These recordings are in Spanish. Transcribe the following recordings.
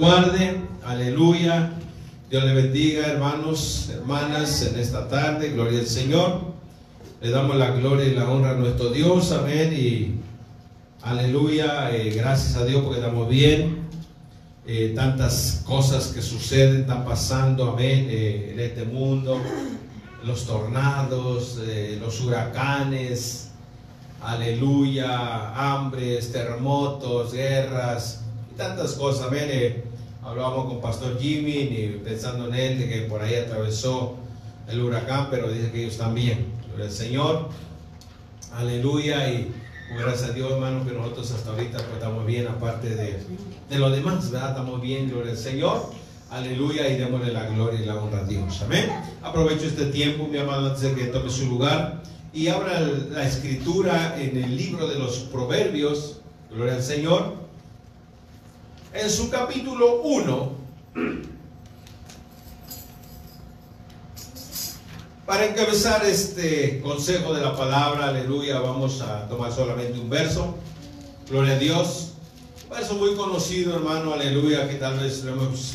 guarde, aleluya. Dios le bendiga, hermanos, hermanas, en esta tarde, gloria al Señor. Le damos la gloria y la honra a nuestro Dios, amén. Y aleluya, eh, gracias a Dios porque estamos bien. Eh, tantas cosas que suceden, están pasando, amén, eh, en este mundo. Los tornados, los huracanes, aleluya, hambres, terremotos, guerras, y tantas cosas, amén hablábamos con Pastor Jimmy pensando en él, de que por ahí atravesó el huracán, pero dice que ellos están bien. El Señor, aleluya, y gracias a Dios, hermano, que nosotros hasta ahorita pues, estamos bien, aparte de, de lo demás, ¿verdad? Estamos bien, gloria al Señor. Aleluya y démosle la gloria y la honra a Dios. Amén. Aprovecho este tiempo, mi amado, antes de que tome su lugar y abra la escritura en el libro de los Proverbios. Gloria al Señor en su capítulo 1, para encabezar este consejo de la palabra, aleluya, vamos a tomar solamente un verso. Gloria a Dios. Un verso muy conocido, hermano, aleluya, que tal vez lo hemos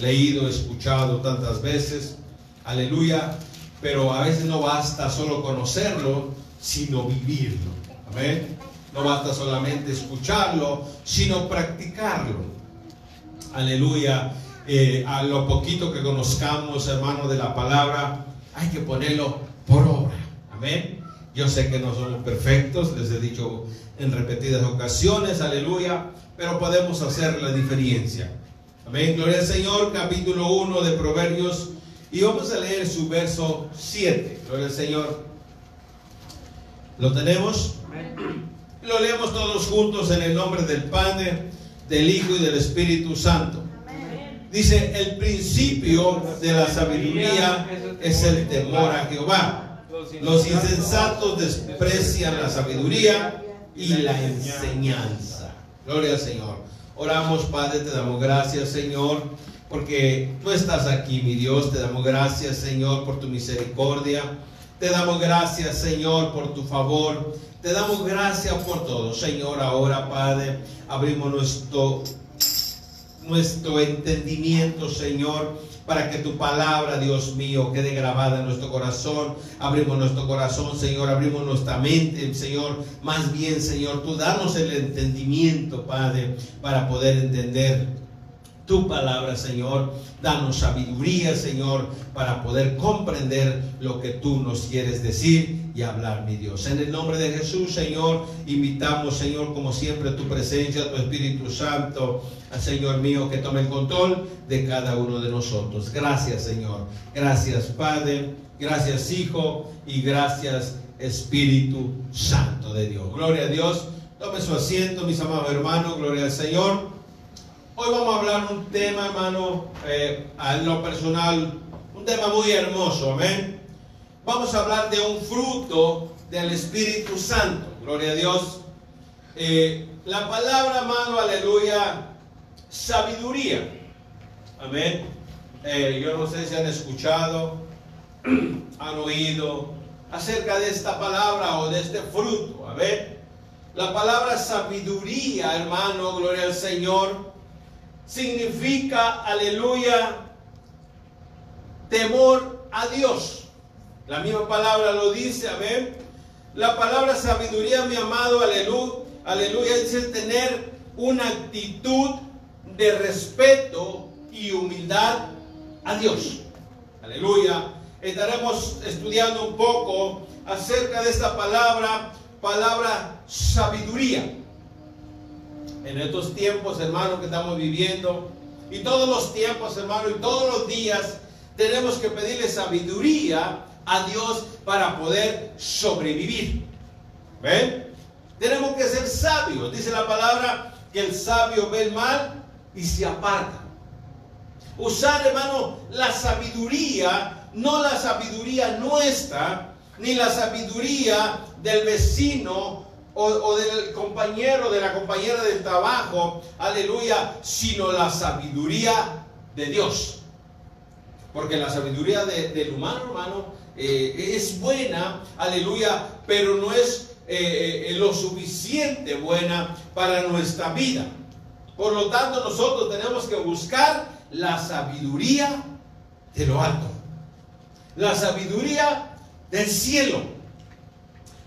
leído, escuchado tantas veces. Aleluya. Pero a veces no basta solo conocerlo, sino vivirlo. Amén. No basta solamente escucharlo, sino practicarlo. Aleluya. Eh, a lo poquito que conozcamos, hermano, de la palabra, hay que ponerlo por obra. Amén. Yo sé que no somos perfectos, les he dicho en repetidas ocasiones, aleluya, pero podemos hacer la diferencia. Amén. Gloria al Señor, capítulo 1 de Proverbios. Y vamos a leer su verso 7. Gloria al Señor. ¿Lo tenemos? Amén. Lo leemos todos juntos en el nombre del Padre, del Hijo y del Espíritu Santo. Dice, el principio de la sabiduría es el temor a Jehová. Los insensatos desprecian la sabiduría y la enseñanza. Gloria al Señor. Oramos, Padre, te damos gracias, Señor, porque tú estás aquí, mi Dios. Te damos gracias, Señor, por tu misericordia. Te damos gracias, Señor, por tu favor. Te damos gracias por todo. Señor, ahora, Padre, abrimos nuestro, nuestro entendimiento, Señor, para que tu palabra, Dios mío, quede grabada en nuestro corazón. Abrimos nuestro corazón, Señor, abrimos nuestra mente, Señor. Más bien, Señor, tú danos el entendimiento, Padre, para poder entender tu palabra, Señor. Danos sabiduría, Señor, para poder comprender lo que tú nos quieres decir y hablar, mi Dios. En el nombre de Jesús, Señor, invitamos, Señor, como siempre, tu presencia, tu Espíritu Santo, Señor mío, que tome el control de cada uno de nosotros. Gracias, Señor. Gracias, Padre. Gracias, Hijo. Y gracias, Espíritu Santo de Dios. Gloria a Dios. Tome su asiento, mis amados hermanos. Gloria al Señor. Hoy vamos a hablar un tema, hermano, eh, a lo personal, un tema muy hermoso, amén. Vamos a hablar de un fruto del Espíritu Santo, gloria a Dios. Eh, la palabra, hermano, aleluya, sabiduría, amén. Eh, yo no sé si han escuchado, han oído acerca de esta palabra o de este fruto, amén. La palabra sabiduría, hermano, gloria al Señor significa, aleluya, temor a Dios. La misma palabra lo dice, amén. La palabra sabiduría, mi amado, aleluya, aleluya, dice tener una actitud de respeto y humildad a Dios. Aleluya. Estaremos estudiando un poco acerca de esta palabra, palabra sabiduría en estos tiempos, hermano, que estamos viviendo, y todos los tiempos, hermano, y todos los días, tenemos que pedirle sabiduría a Dios para poder sobrevivir. ¿Ven? Tenemos que ser sabios. Dice la palabra que el sabio ve el mal y se aparta. Usar, hermano, la sabiduría, no la sabiduría nuestra, ni la sabiduría del vecino o, del compañero, de la compañera del trabajo, aleluya, sino la sabiduría de Dios. Porque la sabiduría del humano, hermano, eh, es buena, aleluya, pero no es eh, eh, lo suficiente buena para nuestra vida. Por lo tanto, nosotros tenemos que buscar la sabiduría de lo alto. La sabiduría del cielo.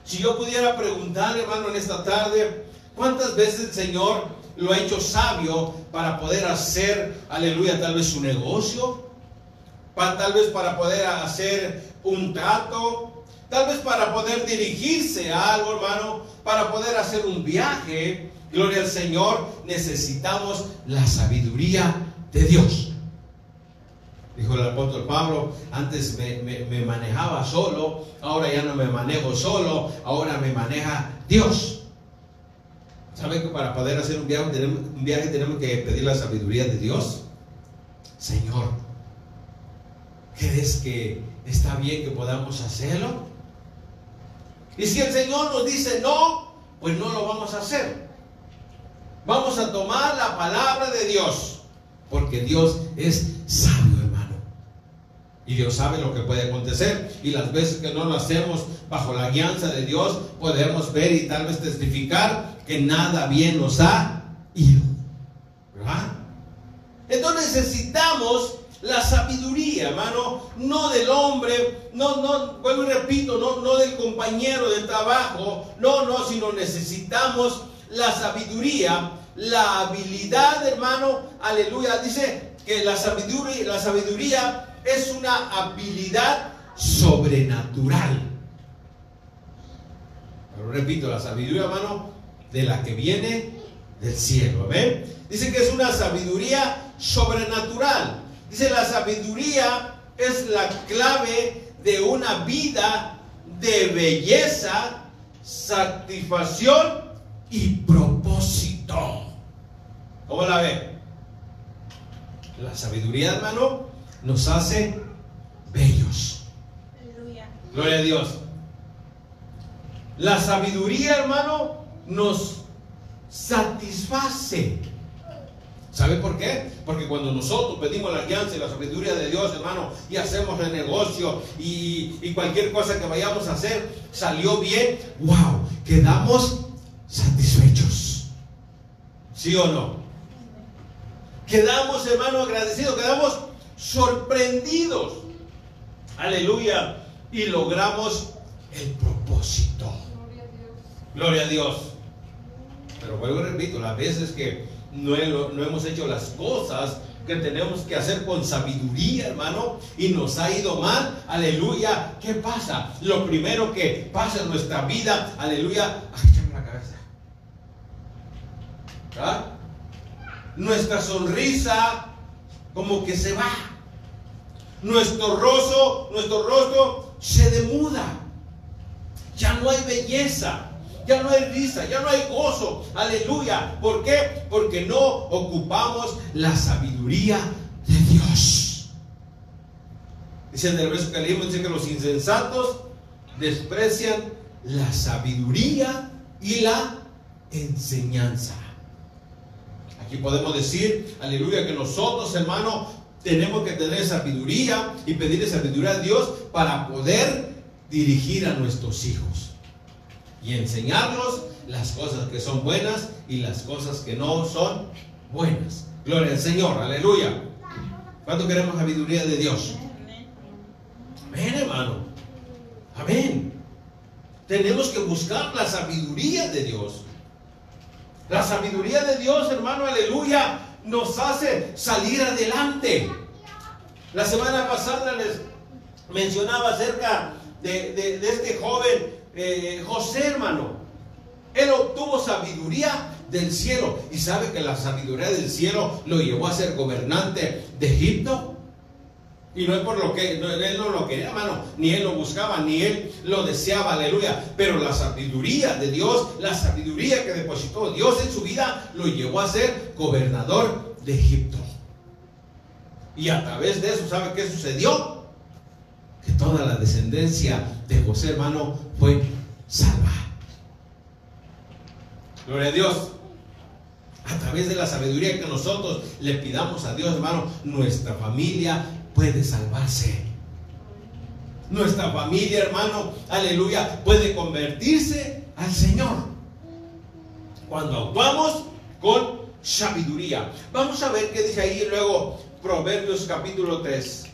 Si yo pudiera preguntarle, hermano, en esta tarde, ¿cuántas veces el Señor lo ha hecho sabio para poder hacer, aleluya, tal vez su negocio? Para, tal vez para poder hacer un trato, tal vez para poder dirigirse a algo, hermano, para poder hacer un viaje. Gloria al Señor, necesitamos la sabiduría de Dios. Dijo el apóstol Pablo, antes me, manejaba solo, ahora ya no me manejo solo, ahora me maneja Dios. ¿Sabe que para poder hacer un viaje, tenemos, un viaje tenemos que pedir la sabiduría de Dios? Señor, ¿crees que está bien que podamos hacerlo? Y si el Señor nos dice no, pues no lo vamos a hacer. Vamos a tomar la palabra de Dios, porque Dios es sabio. Y Dios sabe lo que puede acontecer. Y las veces que no lo hacemos bajo la guianza de Dios, podemos ver y tal vez testificar que nada bien nos ha ido. ¿Verdad? Entonces necesitamos la sabiduría, hermano, no del hombre, no, no, vuelvo y repito, no, no del compañero de trabajo, no, no, sino necesitamos la sabiduría, la habilidad, hermano, aleluya. Dice que la sabiduría, la sabiduría es una habilidad sobrenatural. Pero repito, la sabiduría, hermano, de la que viene del cielo. ¿Ven? Dice que es una sabiduría sobrenatural. Dice la sabiduría es la clave de una vida de belleza, satisfacción y propósito. ¿Cómo la ve? La sabiduría, hermano, nos hace bellos. Gloria a Dios. La sabiduría, hermano, nos satisface. ¿Sabe por qué? Porque cuando nosotros pedimos la alianza y la sabiduría de Dios, hermano, y hacemos el negocio y, y, cualquier cosa que vayamos a hacer salió bien, wow, quedamos satisfechos. ¿Sí o no? Quedamos, hermano, agradecidos, quedamos sorprendidos. Aleluya. Y logramos el propósito. Gloria a Dios. Pero vuelvo y repito, las veces que no, no hemos hecho las cosas que tenemos que hacer con sabiduría, hermano, y nos ha ido mal, aleluya, ¿qué pasa? Lo primero que pasa en nuestra vida, aleluya, agachamos la cabeza. ¿Ah? Nuestra sonrisa como que se va. Nuestro rostro, nuestro rostro se demuda. Ya no hay belleza, ya no hay risa, ya no hay gozo. Aleluya. ¿Por qué? Porque no ocupamos la sabiduría de Dios. Dice en el verso que leímos, dice que los insensatos desprecian la sabiduría y la enseñanza. Aquí podemos decir, aleluya, que nosotros, hermano, tenemos que tener sabiduría y pedirle sabiduría a Dios para poder dirigir a nuestros hijos y enseñarlos las cosas que son buenas y las cosas que no son buenas. Gloria al Señor, aleluya. ¿Cuánto queremos sabiduría de Dios? Amén, hermano. Amén. Tenemos que buscar la sabiduría de Dios. La sabiduría de Dios, hermano, aleluya, nos hace salir adelante. La semana pasada les mencionaba acerca de, este joven eh, José, hermano. Él obtuvo sabiduría del cielo. ¿Y sabe que la sabiduría del cielo lo llevó a ser gobernante de Egipto? Y no es por lo que él no lo quería, hermano, ni él lo buscaba, ni él lo deseaba, aleluya. Pero la sabiduría de Dios, la sabiduría que depositó Dios en su vida, lo llevó a ser gobernador de Egipto. Y a través de eso, ¿sabe qué sucedió? Que toda la descendencia de José, hermano, fue salva. Gloria a Dios. A través de la sabiduría que nosotros le pidamos a Dios, hermano, nuestra familia puede salvarse. Nuestra familia, hermano, aleluya, puede convertirse al Señor. Cuando actuamos con sabiduría. Vamos a ver qué dice ahí luego Proverbios capítulo 3.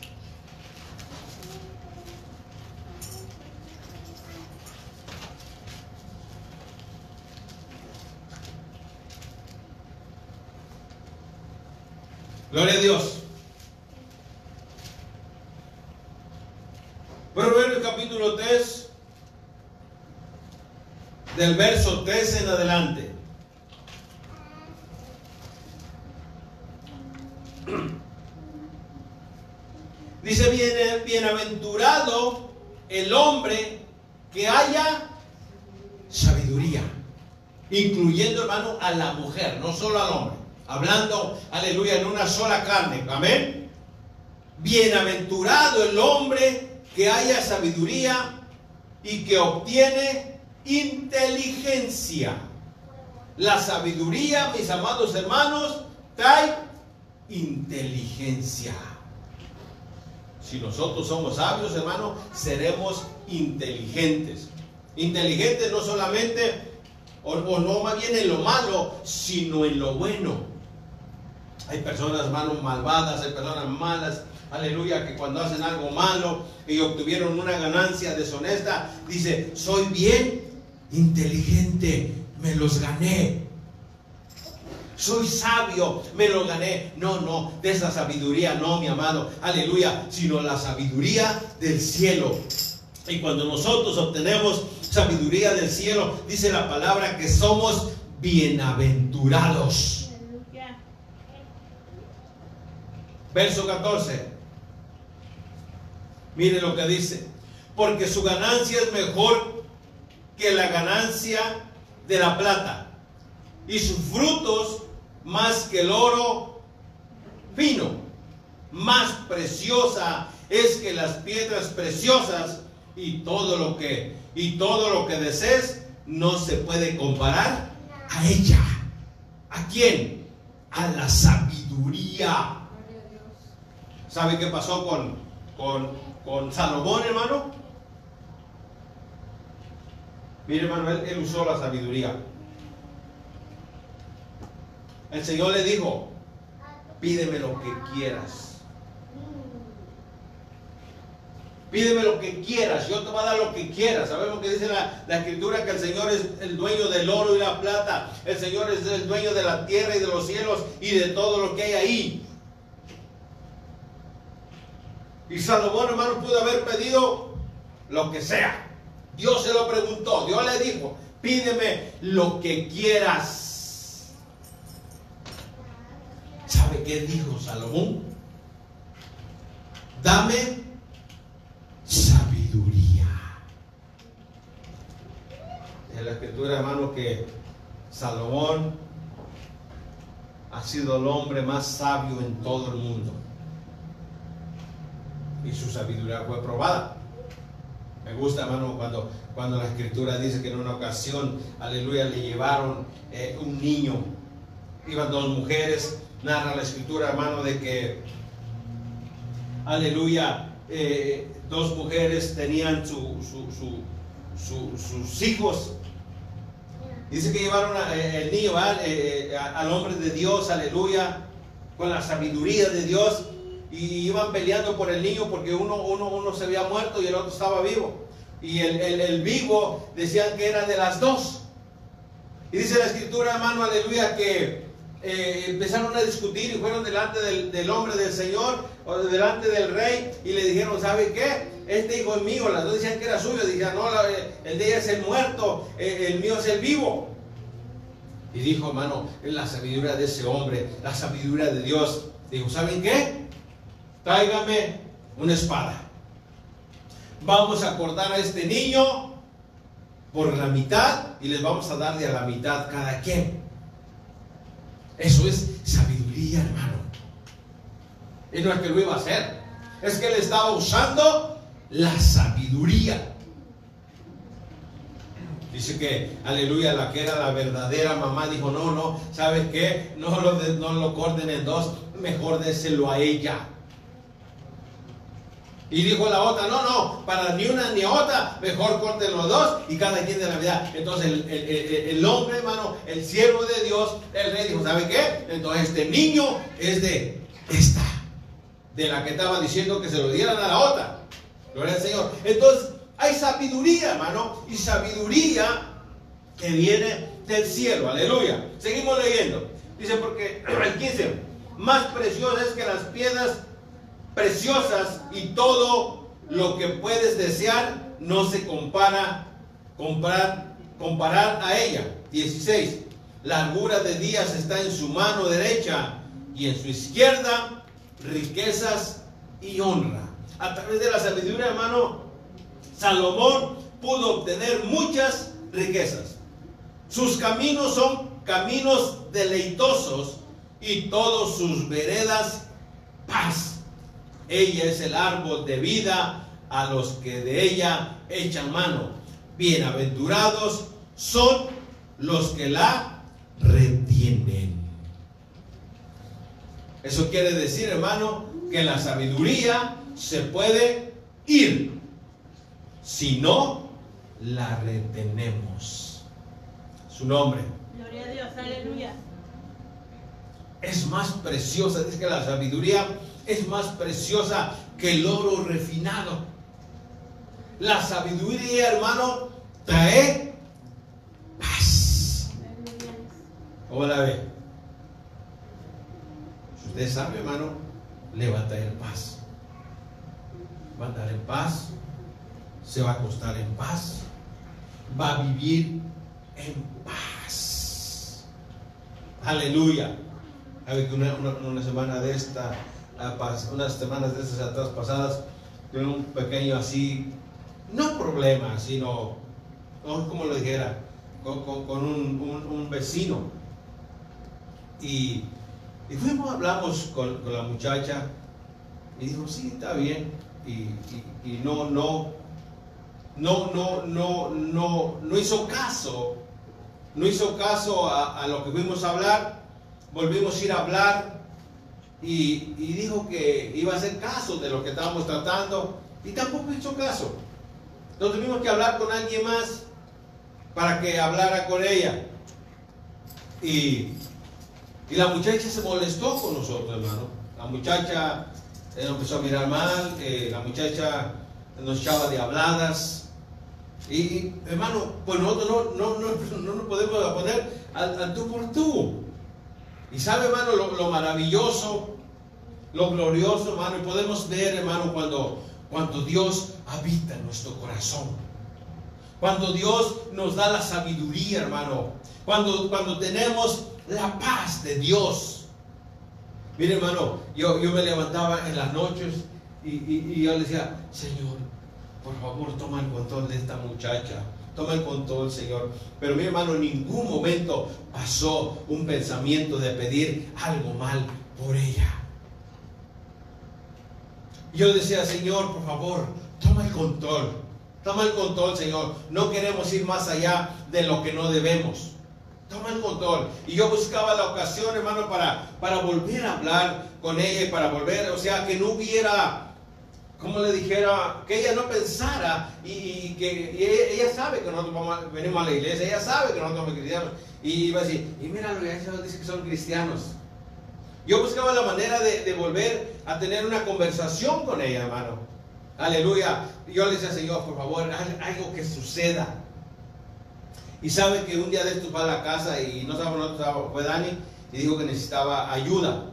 Gloria a Dios. Proverbios capítulo 3, del verso 3 en adelante. Dice, bienaventurado el hombre que haya sabiduría, incluyendo, hermano, a la mujer, no solo al hombre, hablando, aleluya, en una sola carne, amén. Bienaventurado el hombre que haya sabiduría y que obtiene inteligencia. La sabiduría, mis amados hermanos, trae inteligencia. Si nosotros somos sabios, hermano, seremos inteligentes. Inteligentes no solamente, o, no más bien en lo malo, sino en lo bueno. Hay personas, malvadas, hay personas malas, aleluya, que cuando hacen algo malo y obtuvieron una ganancia deshonesta, dice, soy bien inteligente, me los gané soy sabio, me lo gané. No, no, de esa sabiduría no, mi amado, aleluya, sino la sabiduría del cielo. Y cuando nosotros obtenemos sabiduría del cielo, dice la palabra que somos bienaventurados. Verso 14. Mire lo que dice. Porque su ganancia es mejor que la ganancia de la plata. Y sus frutos más que el oro fino, más preciosa es que las piedras preciosas y todo lo que y todo lo que desees no se puede comparar a ella. ¿A quién? A la sabiduría. ¿Sabe qué pasó con, con, con Salomón, hermano? Mire, hermano, él usó la sabiduría. El Señor le dijo, pídeme lo que quieras. Pídeme lo que quieras, yo te voy a dar lo que quieras. Sabemos que dice la, escritura que el Señor es el dueño del oro y la plata. El Señor es el dueño de la tierra y de los cielos y de todo lo que hay ahí. Y Salomón, hermano, pudo haber pedido lo que sea. Dios se lo preguntó. Dios le dijo, pídeme lo que quieras. ¿Sabe qué dijo Salomón? Dame sabiduría. En la escritura, hermano, que Salomón ha sido el hombre más sabio en todo el mundo. Y su sabiduría fue probada. Me gusta, hermano, cuando, cuando la escritura dice que en una ocasión, aleluya, le llevaron eh, un niño. Iban dos mujeres narra la escritura, hermano, de que, aleluya, eh, dos mujeres tenían su, sus hijos. Dice que llevaron eh, el niño eh, al hombre de Dios, aleluya, con la sabiduría de Dios, y iban peleando por el niño porque uno, uno, uno se había muerto y el otro estaba vivo. Y el, el vivo decían que era de las dos. Y dice la escritura, hermano, aleluya, que eh, empezaron a discutir y fueron delante del, hombre del Señor o delante del rey y le dijeron, ¿sabe qué? Este hijo es mío, las dos decían que era suyo, dijeron, no, el de ella es el muerto, eh, el mío es el vivo. Y dijo, hermano, la sabiduría de ese hombre, la sabiduría de Dios, dijo, ¿saben qué? Tráigame una espada. Vamos a cortar a este niño por la mitad y les vamos a darle a la mitad cada quien. Eso es sabiduría, hermano. Y no es que lo iba a hacer, es que él estaba usando la sabiduría. Dice que, aleluya, la que era la verdadera mamá dijo, no, no, ¿sabes qué? No lo, no lo corten en dos, mejor déselo a ella. Y dijo la otra, no, no, para ni una ni otra, mejor corten los dos y cada quien de la vida. Entonces el, el, hombre, hermano, el siervo de Dios, el rey dijo, ¿sabe qué? Entonces este niño es de esta, de la que estaba diciendo que se lo dieran a la otra. Gloria al Señor. Entonces hay sabiduría, hermano, y sabiduría que viene del cielo. Aleluya. Seguimos leyendo. Dice porque el 15, más preciosa es que las piedras preciosas y todo lo que puedes desear no se compara, comparar, comparar a ella. 16. Largura de días está en su mano derecha y en su izquierda riquezas y honra. A través de la sabiduría, hermano, Salomón pudo obtener muchas riquezas. Sus caminos son caminos deleitosos y todos sus veredas paz. Ella es el árbol de vida a los que de ella echan mano. Bienaventurados son los que la retienen. Eso quiere decir, hermano, que la sabiduría se puede ir. Si no, la retenemos. Su nombre. Gloria a Dios, aleluya. Es más preciosa, es que la sabiduría es más preciosa que el oro refinado. La sabiduría, hermano, trae paz. ¿Cómo la ve? Si usted sabe, hermano, le va a traer paz. Va a andar en paz, se va a acostar en paz, va a vivir en paz. Aleluya. A ver que una, una semana de esta unas semanas de esas atrás pasadas, tuve un pequeño así, no problema, sino, como lo dijera, con, un, vecino. Y, y, fuimos, hablamos con, la muchacha y dijo, sí, está bien. Y, no, no, no, no, no, no, no hizo caso, no hizo caso a lo que fuimos a hablar. Volvimos a ir a hablar y, dijo que iba a hacer caso de lo que estábamos tratando y tampoco hizo caso. Entonces tuvimos que hablar con alguien más para que hablara con ella. Y, y la muchacha se molestó con nosotros, hermano. La muchacha nos empezó a mirar mal, eh, la muchacha nos echaba de habladas. Y, hermano, pues nosotros no, no, no, nos podemos poner al, tú por tú. Y sabe, hermano, lo maravilloso lo glorioso, hermano, y podemos ver, hermano, cuando, cuando Dios habita en nuestro corazón. Cuando Dios nos da la sabiduría, hermano. Cuando, cuando tenemos la paz de Dios. Mire, hermano, yo, yo me levantaba en las noches y, y, yo le decía, Señor, por favor, toma el control de esta muchacha. Toma el control, Señor. Pero mi hermano, en ningún momento pasó un pensamiento de pedir algo mal por ella yo decía, Señor, por favor, toma el control. Toma el control, Señor. No queremos ir más allá de lo que no debemos. Toma el control. Y yo buscaba la ocasión, hermano, para, para volver a hablar con ella y para volver, o sea, que no hubiera, como le dijera, que ella no pensara y, que ella, sabe que nosotros venimos a la iglesia, ella sabe que nosotros somos cristianos. Y iba a decir, y mira, ella dice que son cristianos. Yo buscaba la manera de, volver a tener una conversación con ella, hermano. Aleluya. Yo le decía, Señor, por favor, algo que suceda. Y sabe que un día de esto fue a la casa y no sabemos dónde fue Dani y dijo que necesitaba ayuda.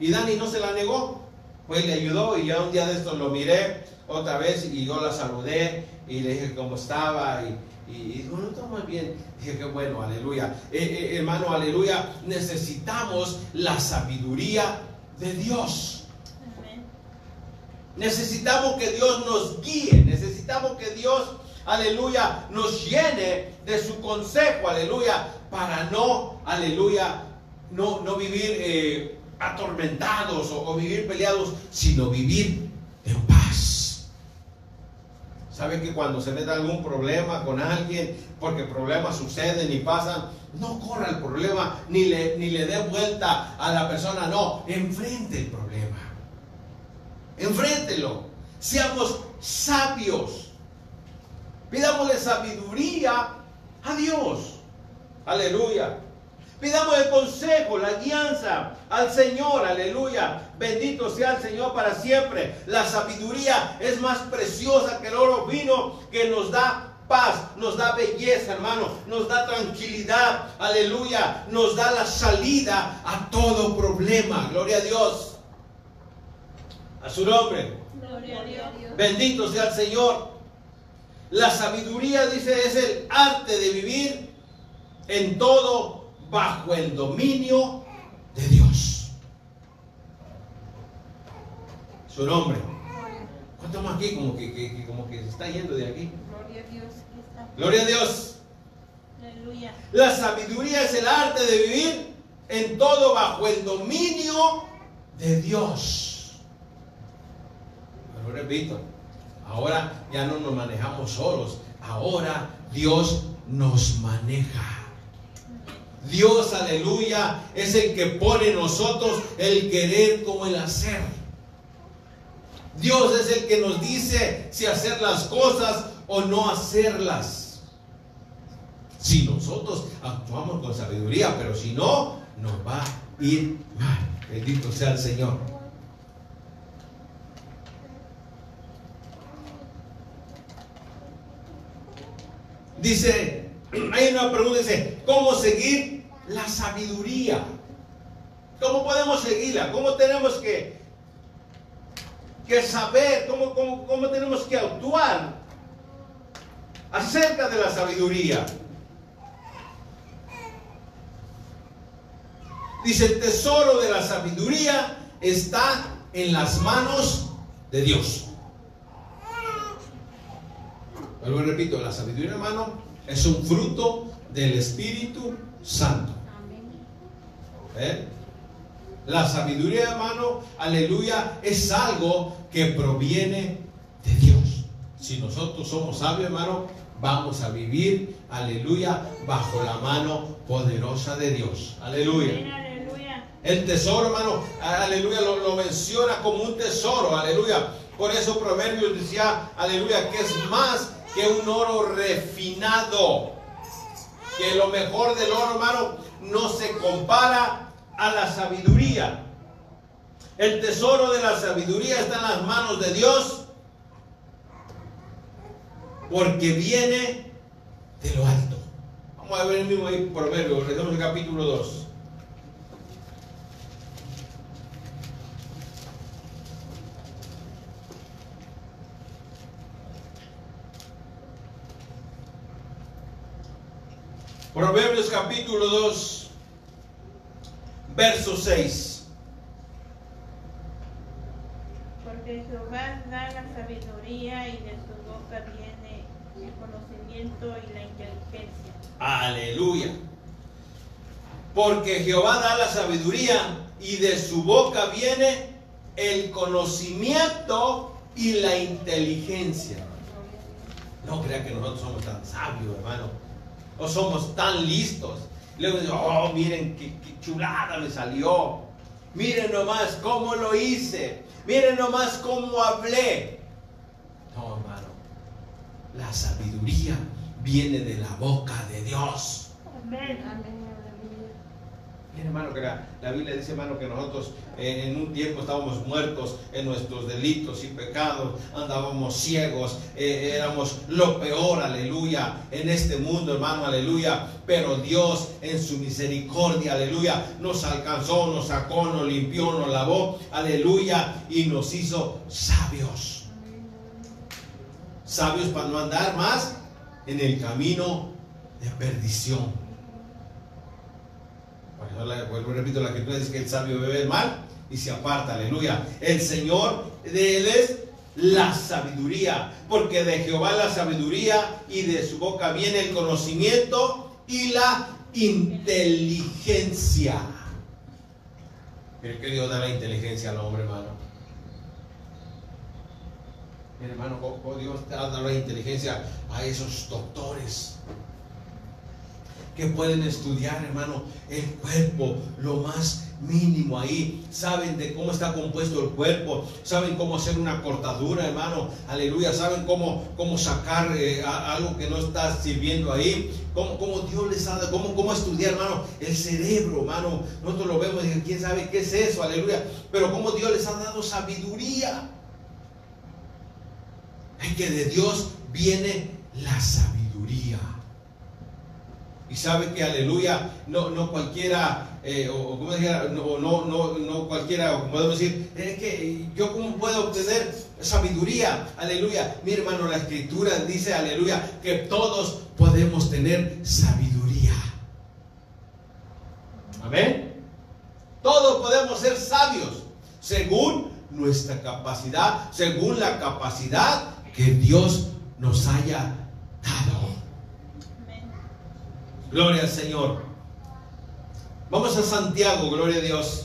Y Dani no se la negó, pues le ayudó y ya un día de esto lo miré otra vez y yo la saludé y le dije cómo estaba y, y dijo, no, está bien. Dije, qué bueno, aleluya. Eh, eh, hermano, aleluya. Necesitamos la sabiduría de Dios. Necesitamos que Dios nos guíe. Necesitamos que Dios, aleluya, nos llene de su consejo, aleluya, para no, aleluya, no, no vivir eh, atormentados o vivir peleados, sino vivir en paz. ¿Sabe que cuando se mete algún problema con alguien, porque problemas suceden y pasan, no corra el problema ni le, ni le dé vuelta a la persona, no, enfrente el problema. Enfréntelo. seamos sabios. Pidámosle sabiduría a Dios. Aleluya. Pidamos el consejo, la guianza al Señor, aleluya. Bendito sea el Señor para siempre. La sabiduría es más preciosa que el oro fino que nos da paz, nos da belleza, hermano, nos da tranquilidad, aleluya, nos da la salida a todo problema. Gloria a Dios. A su nombre. Gloria a Dios. Bendito sea el Señor. La sabiduría, dice, es el arte de vivir en todo bajo el dominio de Dios. Su nombre. ¿Cuánto más aquí? Como que, que- que- como que se está yendo de aquí. Gloria a Dios. Gloria a Dios. Aleluya. La sabiduría es el arte de vivir en todo bajo el dominio de Dios. Pero repito, ahora ya no nos manejamos solos, ahora Dios nos maneja. Dios, aleluya, es el que pone en nosotros el querer como el hacer. Dios es el que nos dice si hacer las cosas o no hacerlas. Si nosotros actuamos con sabiduría, pero si no, nos va a ir mal. Bendito sea el Señor. Dice, hay una pregunta, dice, ¿cómo seguir la sabiduría? ¿Cómo podemos seguirla? ¿Cómo tenemos que, que saber? ¿Cómo, cómo, cómo tenemos que actuar acerca de la sabiduría? Dice, el tesoro de la sabiduría está en las manos de Dios. Vuelvo repito, la sabiduría, hermano, es un fruto del Espíritu Santo. ¿Eh? La sabiduría, hermano, aleluya, es algo que proviene de Dios. Si nosotros somos sabios, hermano, vamos a vivir, aleluya, bajo la mano poderosa de Dios. Aleluya. El tesoro, hermano, aleluya, lo, lo menciona como un tesoro, aleluya. Por eso Proverbios decía, aleluya, que es más que un oro refinado. Que lo mejor del oro, hermano, no se compara a la sabiduría. El tesoro de la sabiduría está en las manos de Dios porque viene de lo alto. Vamos a ver el mismo ahí, Proverbios, el capítulo 2. Proverbios capítulo 2, verso 6. Porque Jehová da la sabiduría y de su boca viene el conocimiento y la inteligencia. Aleluya. Porque Jehová da la sabiduría y de su boca viene el conocimiento y la inteligencia. No crea que nosotros somos tan sabios, hermano. No somos tan listos. Luego dice, oh, miren qué, qué chulada me salió. Miren nomás cómo lo hice. Miren nomás cómo hablé. No, hermano. La sabiduría viene de la boca de Dios. Amén. Hermano, que la, la Biblia dice, hermano, que nosotros eh, en un tiempo estábamos muertos en nuestros delitos y pecados, andábamos ciegos, eh, éramos lo peor, aleluya, en este mundo, hermano, aleluya. Pero Dios en su misericordia, aleluya, nos alcanzó, nos sacó, nos limpió, nos lavó, aleluya, y nos hizo sabios. Sabios para no andar más en el camino de perdición. Vuelvo repito, la escritura dice que el sabio bebe el mal y se aparta, aleluya. El Señor de él es la sabiduría, porque de Jehová la sabiduría y de su boca viene el conocimiento y la inteligencia. Mire que Dios da la inteligencia al hombre, hermano. Mire, hermano, Dios dado la inteligencia a esos doctores que pueden estudiar, hermano, el cuerpo, lo más mínimo ahí. Saben de cómo está compuesto el cuerpo, saben cómo hacer una cortadura, hermano. Aleluya, saben cómo, cómo sacar eh, algo que no está sirviendo ahí. Cómo, Dios les ha dado, cómo, cómo estudiar, hermano, el cerebro, hermano. Nosotros lo vemos y quién sabe qué es eso, aleluya. Pero cómo Dios les ha dado sabiduría. Es que de Dios viene la sabiduría. Y sabe que, aleluya, no, no cualquiera, eh, o, como dijera, no, no, no, no cualquiera, podemos decir, es que yo cómo puedo obtener sabiduría, aleluya. Mi hermano, la escritura dice, aleluya, que todos podemos tener sabiduría. Amén. Todos podemos ser sabios según nuestra capacidad, según la capacidad que Dios nos haya dado. Gloria al Señor. Vamos a Santiago, gloria a Dios.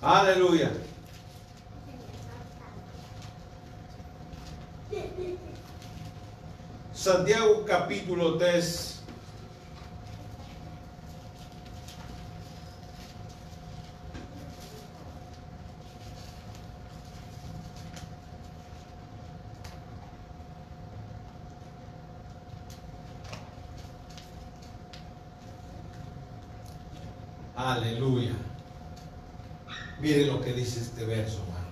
Aleluya. Santiago capítulo 3. Aleluya. Mire lo que dice este verso, hermano.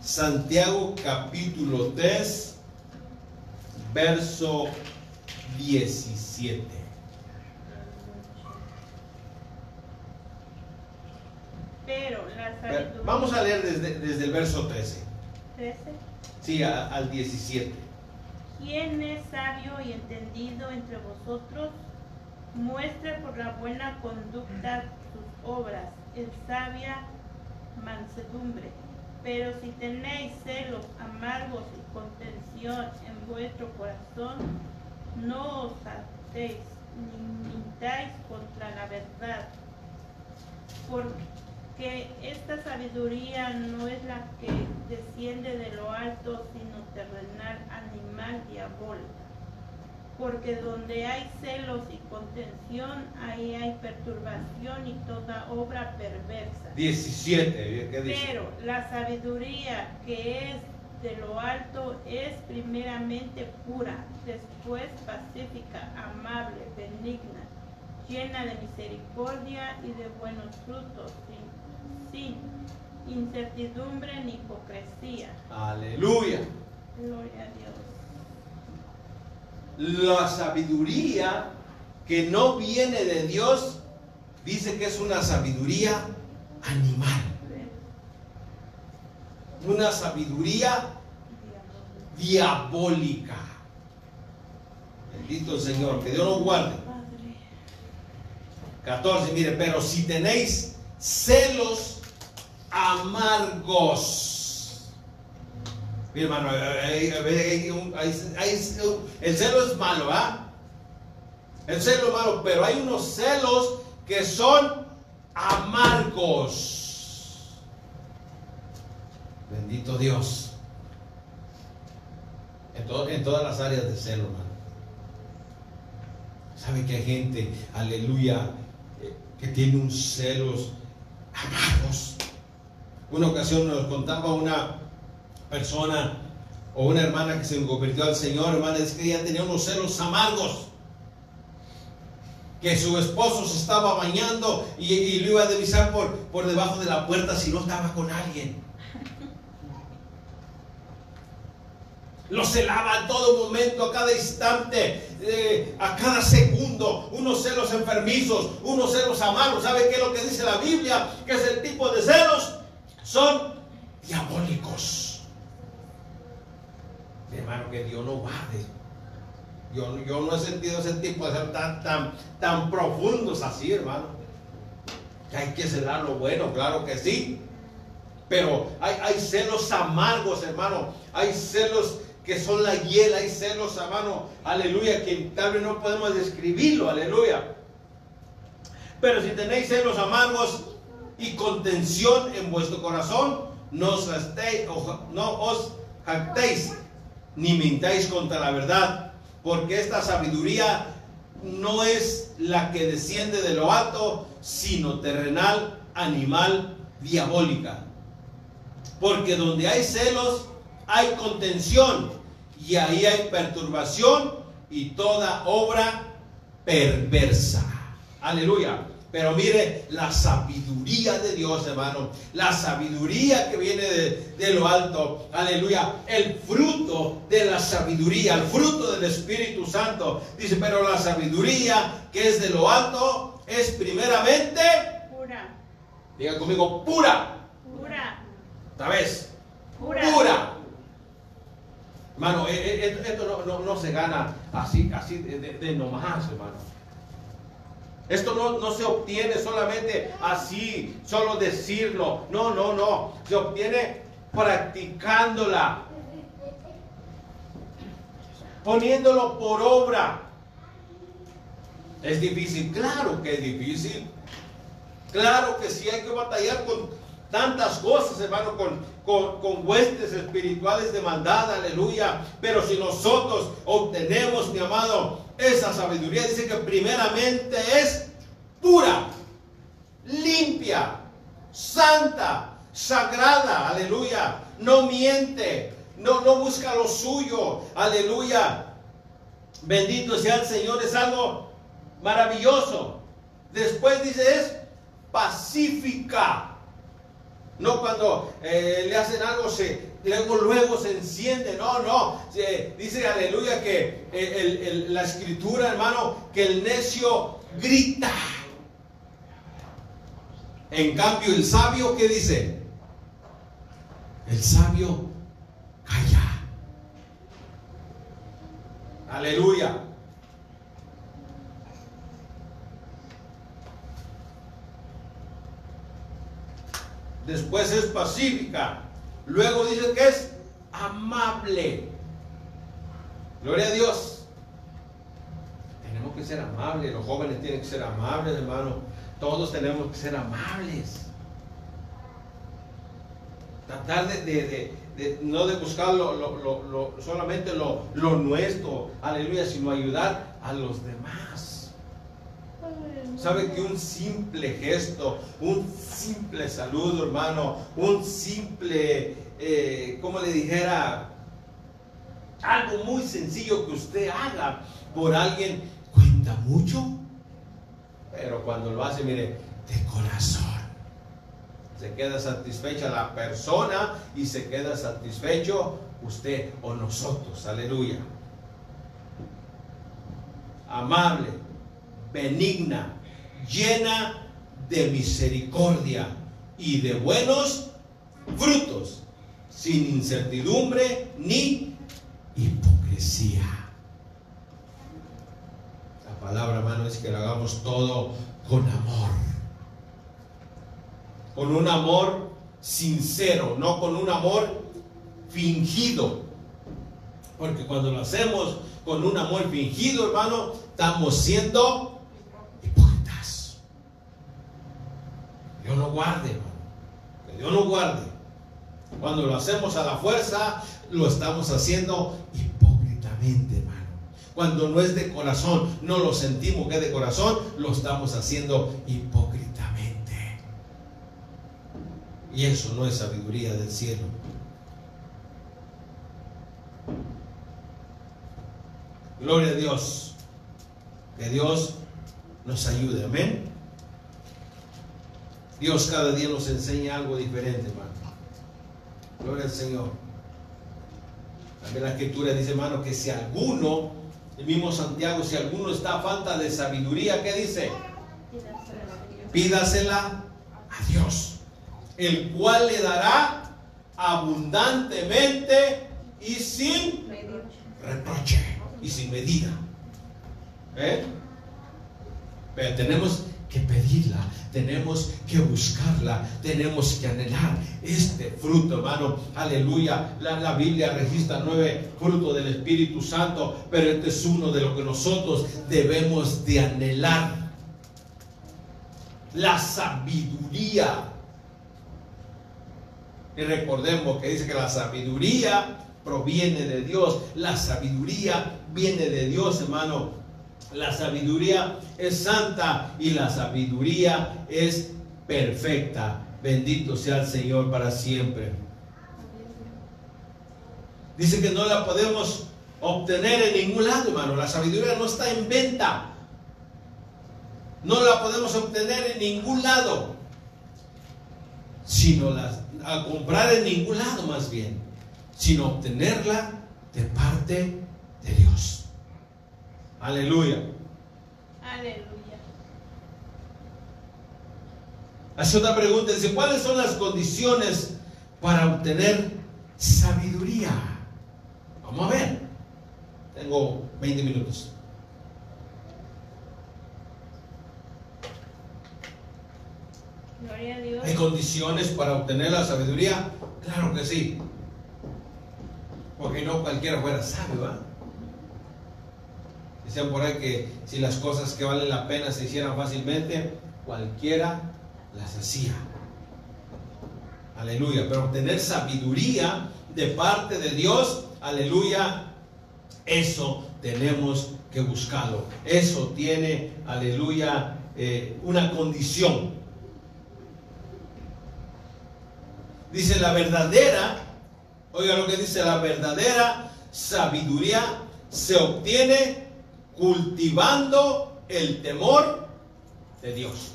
Santiago capítulo 3, verso 17. Pero la sabiduría. Vamos a leer desde, desde el verso 13. 13. Sí, a- al 17. ¿Quién es sabio y entendido entre vosotros? Muestre por la buena conducta sus obras, en sabia mansedumbre. Pero si tenéis celos amargos y contención en vuestro corazón, no os hartéis ni mintáis contra la verdad. Porque esta sabiduría no es la que desciende de lo alto, sino terrenal, animal, diabólica. Porque donde hay celos y contención, ahí hay perturbación y toda obra perversa. 17, ¿qué dice? Pero la sabiduría que es de lo alto es primeramente pura, después pacífica, amable, benigna, llena de misericordia y de buenos frutos, sin, sin incertidumbre ni hipocresía. Aleluya. Gloria a Dios. La sabiduría que no viene de Dios, dice que es una sabiduría animal. Una sabiduría diabólica. Bendito el Señor, que Dios nos guarde. Padre. 14, mire, pero si tenéis celos amargos. Mi hermano, un- hay- hay- el celo es malo, ¿ah? El celo es malo, pero hay unos celos que son amargos. Bendito Dios. En, to- en todas las áreas de celo, hermano. ¿Sabe que hay gente, aleluya, eh, que tiene un celos amargos? Una ocasión nos contaba una persona o una hermana que se convirtió al Señor, hermana, es que ella tenía unos celos amargos. Que su esposo se estaba bañando y, lo iba a divisar por, por debajo de la puerta si no estaba con alguien. Lo celaba a todo momento, a cada instante, eh, a cada segundo. Unos celos enfermizos, unos celos amargos. ¿Sabe qué es lo que dice la Biblia? Que es el tipo de celos. Son diabólicos. Hermano, que Dios no guarde. Yo, yo no he sentido ese tipo de celos tan, tan, tan profundos así, hermano. Que hay que celar lo bueno, claro que sí. Pero hay, hay celos amargos, hermano. Hay celos que son la hiel, hay celos, hermano. Aleluya, que tal vez no podemos describirlo, aleluya. Pero si tenéis celos amargos y contención en vuestro corazón, no os, no os jactéis ni mintáis contra la verdad, porque esta sabiduría no es la que desciende de lo alto, sino terrenal, animal, diabólica. Porque donde hay celos, hay contención, y ahí hay perturbación y toda obra perversa. Aleluya. Pero mire la sabiduría de Dios, hermano. La sabiduría que viene de, lo alto. Aleluya. El fruto de la sabiduría, el fruto del Espíritu Santo. Dice, pero la sabiduría que es de lo alto es primeramente... Pura. Diga conmigo, pura. Pura. ¿Esta vez? Pura. Pura. Hermano, e, e, esto no, se gana así, así de, de nomás, hermano. Esto no, se obtiene solamente así, solo decirlo. No, no, no. Se obtiene practicándola. Poniéndolo por obra. ¿Es difícil? Claro que es difícil. Claro que sí hay que batallar con tantas cosas, hermano, con, con, huestes espirituales de maldad, aleluya. Pero si nosotros obtenemos, mi amado, esa sabiduría, dice que primeramente es pura, limpia, santa, sagrada, aleluya. No miente, no, no busca lo suyo, aleluya. Bendito sea el Señor, es algo maravilloso. Después dice es pacífica. No cuando eh, le hacen algo, se, luego, luego se enciende. No, no. dice aleluya que eh, la escritura, hermano, que el necio grita. En cambio, el sabio, ¿qué dice? El sabio calla. Aleluya. Después es pacífica. Luego dice que es amable. Gloria a Dios. Tenemos que ser amables. Los jóvenes tienen que ser amables, hermano. Todos tenemos que ser amables. Tratar de, no de buscar solamente lo, nuestro, aleluya, sino ayudar a los demás. ¿Sabe que un simple gesto, un simple saludo, hermano, un simple, eh, como le dijera, algo muy sencillo que usted haga por alguien, cuenta mucho? Pero cuando lo hace, mire, de corazón. Se queda satisfecha la persona y se queda satisfecho usted o nosotros. Aleluya. Amable, benigna, llena de misericordia y de buenos frutos, sin incertidumbre ni hipocresía palabra, hermano, es que lo hagamos todo con amor. Con un amor sincero, no con un amor fingido. Porque cuando lo hacemos con un amor fingido, hermano, estamos siendo Dios no guarde, hermano. Que Dios no guarde. Cuando lo hacemos a la fuerza, lo estamos haciendo hipócritamente, hermano. Cuando no es de corazón, no lo sentimos que es de corazón, lo estamos haciendo hipócritamente. Y eso no es sabiduría del cielo. Gloria a Dios. Que Dios nos ayude. Amén. Dios cada día nos enseña algo diferente, hermano. Gloria al Señor. También la escritura dice, hermano, que si alguno el mismo Santiago, si alguno está a falta de sabiduría, ¿qué dice? Pídasela a Dios, el cual le dará abundantemente y sin reproche y sin medida. ¿Eh? Pero tenemos que pedirla, tenemos que buscarla, tenemos que anhelar este fruto, hermano. Aleluya. La, Biblia registra nueve frutos del Espíritu Santo, pero este es uno de lo que nosotros debemos de anhelar. la sabiduría. Y recordemos que dice que la sabiduría proviene de Dios. La sabiduría viene de Dios, hermano. La sabiduría es santa y la sabiduría es perfecta. Bendito sea el Señor para siempre. Dice que no la podemos obtener en ningún lado, hermano. La sabiduría no está en venta. No la podemos obtener en ningún lado. Sino a comprar en ningún lado más bien. Sino obtenerla de parte de Dios. Aleluya. Aleluya. Hace otra pregunta, dice, ¿cuáles son las condiciones para obtener sabiduría? Vamos a ver. Tengo 20 minutos. Gloria a Dios. ¿Hay condiciones para obtener la sabiduría? Claro que sí. Porque no cualquiera fuera sabio, ¿verdad? Dicen por ahí que si las cosas que valen la pena se hicieran fácilmente, cualquiera las hacía. Aleluya. Pero obtener sabiduría de parte de Dios, aleluya, eso tenemos que buscarlo. Eso tiene, aleluya, eh, una condición. Dice la verdadera, oiga lo que dice, la verdadera sabiduría se obtiene cultivando el temor de Dios.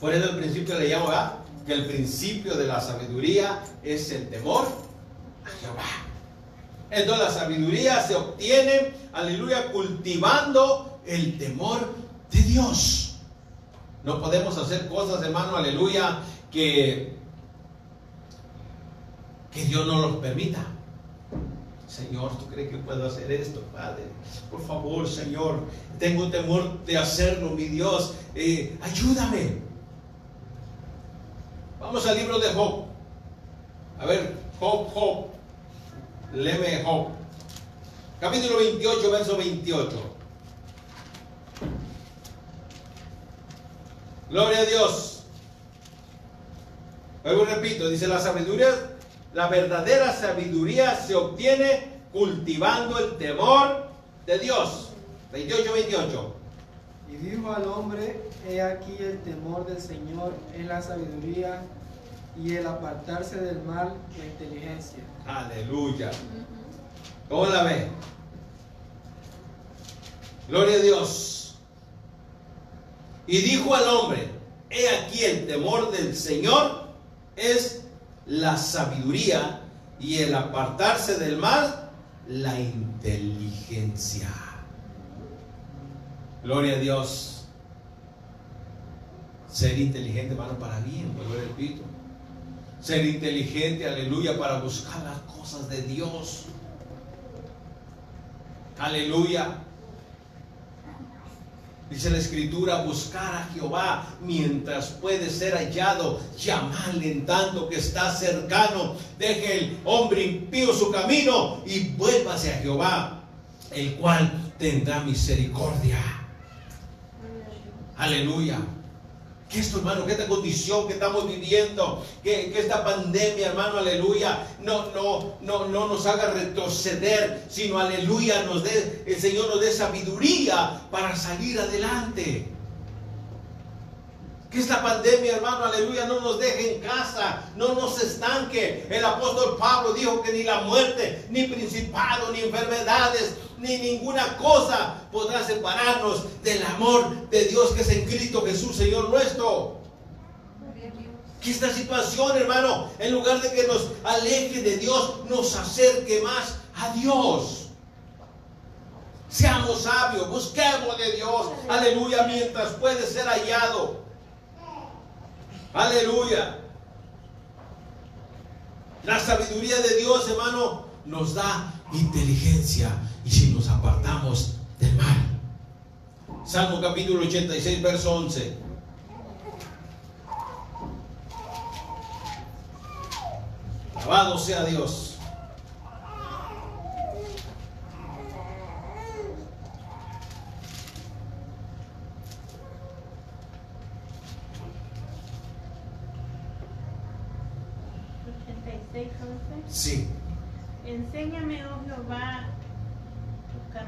Por eso el principio le llamo ¿verdad? que el principio de la sabiduría es el temor a Jehová. Entonces la sabiduría se obtiene, aleluya, cultivando el temor de Dios. No podemos hacer cosas, hermano, aleluya, que, que Dios no los permita. Señor, ¿tú crees que puedo hacer esto, Padre? Por favor, Señor, tengo temor de hacerlo, mi Dios. Eh, ayúdame. Vamos al libro de Job. A ver, Job, Job. Leme Job. Capítulo 28, verso 28. Gloria a Dios. Luego repito, dice la sabiduría, la verdadera sabiduría se obtiene cultivando el temor de Dios. 28, 28. Y dijo al hombre, he aquí el temor del Señor es la sabiduría y el apartarse del mal la inteligencia. Aleluya. ¿Cómo la ve? Gloria a Dios. Y dijo al hombre, he aquí el temor del Señor es la sabiduría y el apartarse del mal la inteligencia. Gloria a Dios. Ser inteligente, hermano, para bien, vuelvo repito. Ser inteligente, aleluya, para buscar las cosas de Dios. Aleluya. Dice la escritura, buscar a Jehová mientras puede ser hallado, llamarle en tanto que está cercano. Deje el hombre impío su camino y vuélvase a Jehová, el cual tendrá misericordia. Aleluya. Que esto, hermano, que esta condición que estamos viviendo, que, que, esta pandemia, hermano, aleluya, no, no, no, no nos haga retroceder, sino, aleluya, nos dé, el Señor nos dé sabiduría para salir adelante. Que esta pandemia, hermano, aleluya, no nos deje en casa, no nos estanque. El apóstol Pablo dijo que ni la muerte, ni principado, ni enfermedades, ni ninguna cosa podrá separarnos del amor de Dios que es en Cristo Jesús, Señor nuestro. Que esta situación, hermano, en lugar de que nos aleje de Dios, nos acerque más a Dios. Seamos sabios, busquemos de Dios, aleluya, mientras puede ser hallado. Aleluya. La sabiduría de Dios, hermano, nos da inteligencia y si nos apartamos del mal. Salmo capítulo 86, verso 11. Alabado sea Dios. Sí. Enséñame, oh Jehová,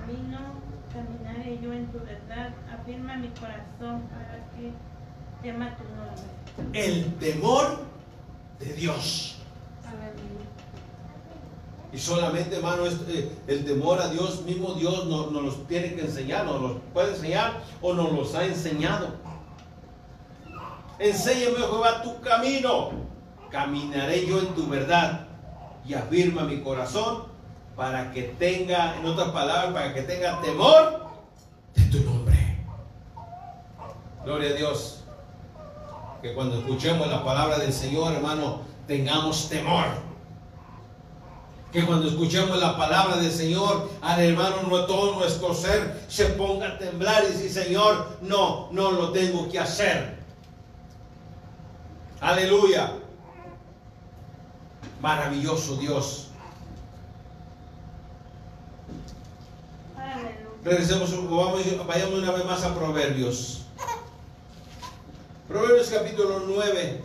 camino, caminaré yo en tu verdad. Afirma mi corazón para que tema tu nombre. El temor de Dios. Y solamente, hermano, eh, el temor a Dios, mismo Dios nos, nos los tiene que enseñar, nos los puede enseñar o nos los ha enseñado. Enséñame, Jehová, tu camino. Caminaré yo en tu verdad y afirma mi corazón para que tenga, en otras palabras, para que tenga temor de tu nombre. Gloria a Dios. Que cuando escuchemos la palabra del Señor, hermano, tengamos temor. Que cuando escuchemos la palabra del Señor, al hermano, no todo nuestro ser se ponga a temblar y decir, Señor, no, no lo tengo que hacer. Aleluya. Maravilloso Dios. Regresemos, vamos, vayamos una vez más a Proverbios. Proverbios capítulo 9.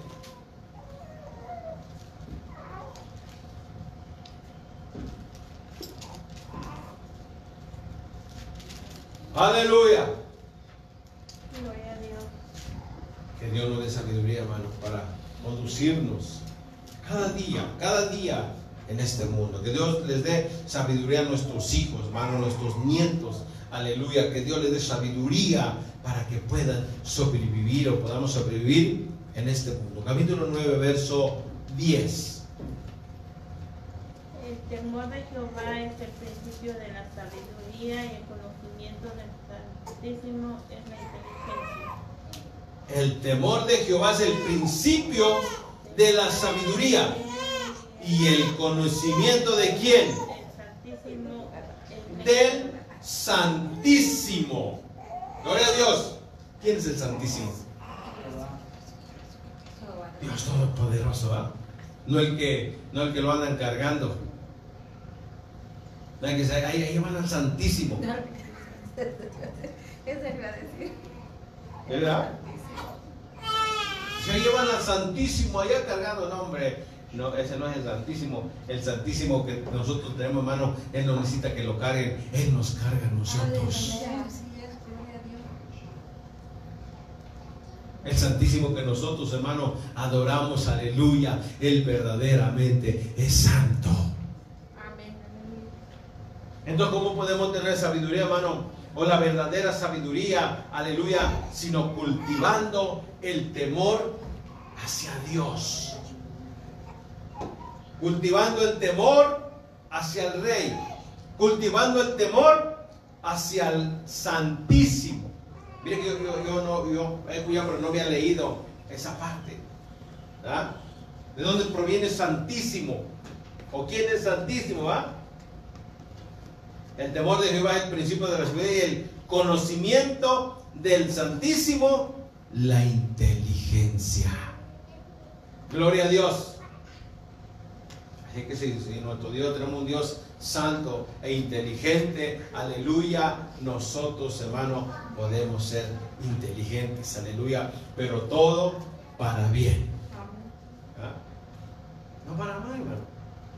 Aleluya. Gloria a Dios. Que Dios nos dé sabiduría, hermano, para conducirnos cada día, cada día en este mundo. Que Dios les dé sabiduría a nuestros hijos, hermano, a nuestros nietos. Aleluya. Que Dios les dé sabiduría para que puedan sobrevivir o podamos sobrevivir en este mundo. Capítulo 9, verso 10. El temor de Jehová es el principio de la sabiduría y el conocimiento del Santísimo es la inteligencia. El temor de Jehová es el principio de la sabiduría. ¿Y el conocimiento de quién? El Santísimo del Santísimo. Gloria a Dios. ¿Quién es el Santísimo? Dios Todopoderoso, ¿va? No el que, no el que lo andan cargando. No que se- ahí, ahí van al Santísimo. Eso iba a decir. ¿Verdad? Se llevan al Santísimo allá cargando, no hombre. No, ese no es el Santísimo. El Santísimo que nosotros tenemos, hermano, Él no necesita que lo carguen. Él nos carga a nosotros. El Santísimo que nosotros, hermano, adoramos, aleluya. Él verdaderamente es santo. Entonces, ¿cómo podemos tener sabiduría, hermano? O la verdadera sabiduría, aleluya, sino cultivando el temor hacia Dios. Cultivando el temor hacia el Rey. Cultivando el temor hacia el Santísimo. Mire que yo, yo, yo no, yo, he escuchado, pero no había leído esa parte. ¿verdad? ¿De dónde proviene Santísimo? ¿O quién es Santísimo? ¿va? El temor de Jehová es el principio de la sabiduría y el conocimiento del Santísimo, la inteligencia. Gloria a Dios. Así que si, si nuestro Dios tenemos un Dios santo e inteligente, aleluya, nosotros, hermanos, podemos ser inteligentes, aleluya, pero todo para bien. ¿ah? No para mal, hermano.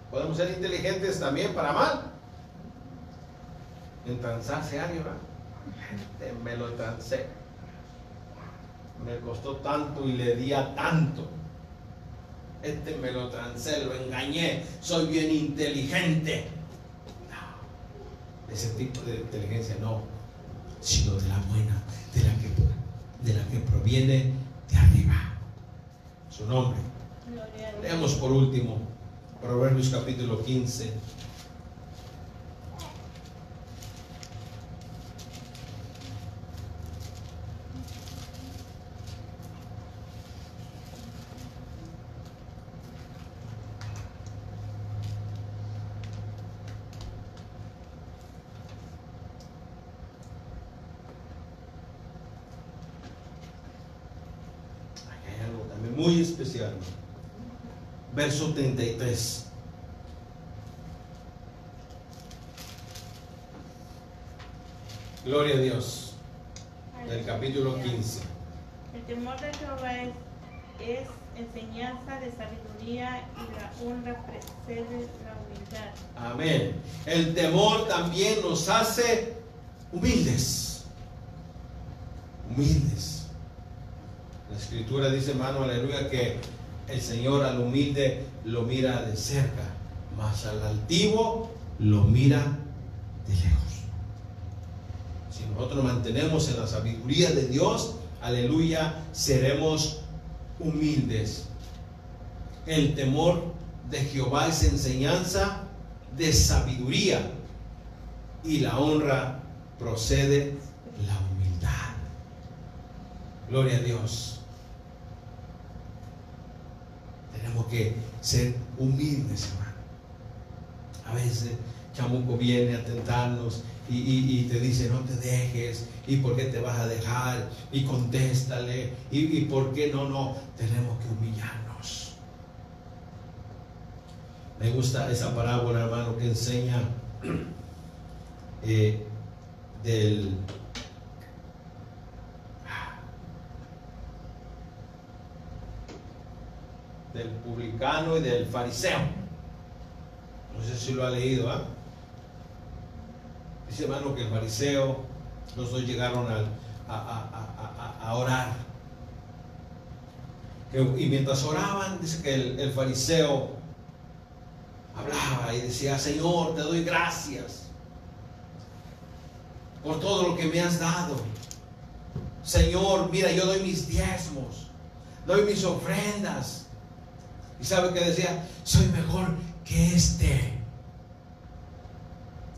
Podemos ser inteligentes también para mal. En transarse a alguien, ¿verdad? Me lo transé. Me costó tanto y le di a tanto. Este me lo transé, lo engañé. Soy bien inteligente. No. Ese tipo de inteligencia no. Sino de la buena, de la que, de la que proviene de arriba. Su nombre. Leamos por último Proverbios capítulo 15. Aquí hay algo también muy especial. ¿no? verso 33. Gloria a Dios. Del capítulo 15. El temor de Jehová es, es enseñanza de y la honra precede la humildad. Amén. El temor también nos hace humildes. Humildes. La escritura dice, hermano, aleluya, que el Señor al humilde lo mira de cerca, mas al altivo lo mira de lejos. Si nosotros nos mantenemos en la sabiduría de Dios, aleluya, seremos humildes. El temor de Jehová es enseñanza de sabiduría y la honra procede la humildad. Gloria a Dios. Tenemos que ser humildes, hermano. A veces chamuco viene a tentarnos y, te dice no te dejes y por qué te vas a dejar y contéstale y, y por qué no, no, tenemos que humillarnos. Me gusta esa parábola, hermano, que enseña eh, del del publicano y del fariseo. No sé si lo ha leído, ¿ah? Dice hermano que el fariseo, los dos llegaron a, a- a- a- orar. Y mientras oraban, dice que el, el fariseo hablaba y decía, Señor, te doy gracias por todo lo que me has dado. Señor, mira, yo doy mis diezmos, doy mis ofrendas. Y sabe que decía, soy mejor que este.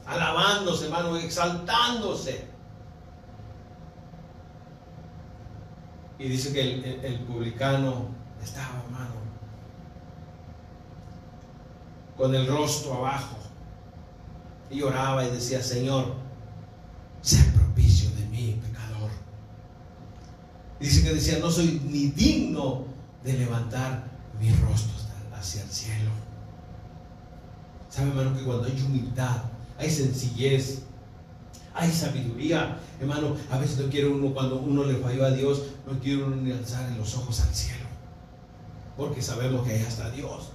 Alabándose, hermano, exaltándose. Y dice que el, el- publicano estaba, hermano, con el rostro abajo. Y oraba y decía, Señor, sé propicio de mí, pecador. Dice que decía, no soy ni digno de levantar mi rostro hacia el cielo. ¿Sabe, hermano, que cuando hay humildad, hay sencillez, hay sabiduría, hermano, a veces no quiere uno, cuando uno le falló a Dios, no quiere uno ni alzar los ojos al cielo, porque sabemos que allá está Dios.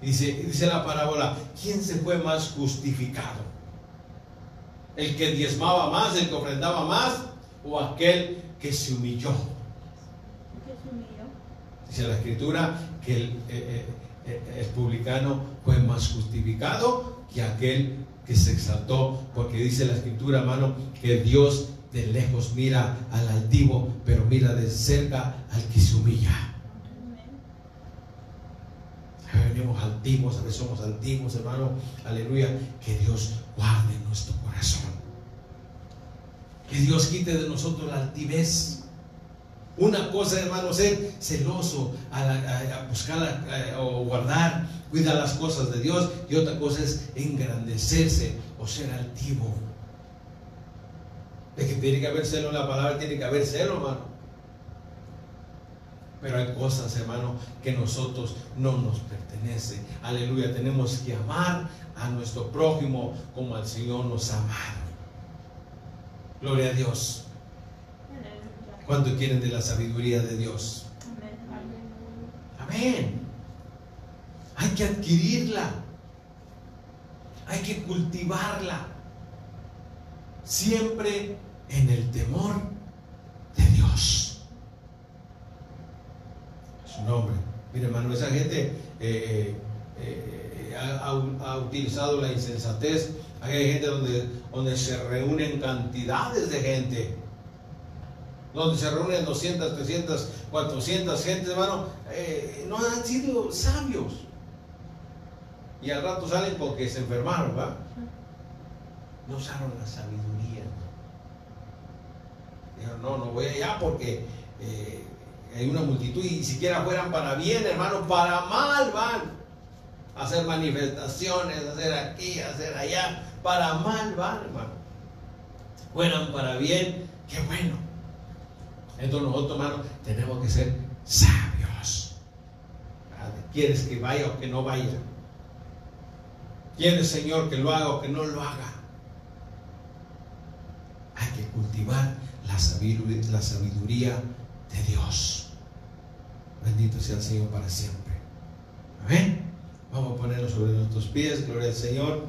Dice, dice la parábola, ¿quién se fue más justificado? ¿El que diezmaba más, el que ofrendaba más, o aquel que se humilló? Dice la escritura que el, eh, eh, eh, el publicano fue más justificado que aquel que se exaltó, porque dice la escritura, hermano, que Dios de lejos mira al altivo, pero mira de cerca al que se humilla. Amén. A veces venimos altivos, a veces somos altivos, hermano, aleluya, que Dios guarde nuestro corazón. Que Dios quite de nosotros la altivez. Una cosa, hermano, ser celoso, a, buscar a- o guardar, cuidar las cosas de Dios. Y otra cosa es engrandecerse o ser altivo. De que tiene que haber celo en la palabra, tiene que haber celo, hermano. Pero hay cosas, hermano, que nosotros no nos pertenece. Aleluya, tenemos que amar a nuestro prójimo como el Señor nos ha amado. Gloria a Dios. ¿Cuánto quieren de la sabiduría de Dios? Amén. Hay que adquirirla. Hay que cultivarla. Siempre en el temor de Dios. Su nombre. Mire, hermano, esa gente eh, eh, eh, ha, utilizado la insensatez. Hay gente donde, donde se reúnen cantidades de gente donde se reúnen 200, 300, 400 gente, hermano, no han sido sabios. Y al rato salen porque se enfermaron, ¿va? No usaron la sabiduría. Dijeron, no, no voy allá porque hay una multitud y siquiera fueran para bien, hermano, para mal van. A hacer manifestaciones, hacer aquí, hacer allá, para mal van, hermano. Fueran para bien, qué bueno. Entonces nosotros, hermano, tenemos que ser sabios. ¿Verdad? ¿Quieres que vaya o que no vaya? ¿Quieres, Señor, que lo haga o que no lo haga? Hay que cultivar la sabiduría de Dios. Bendito sea el Señor para siempre. Amén. Vamos a ponernos sobre nuestros pies, gloria al Señor.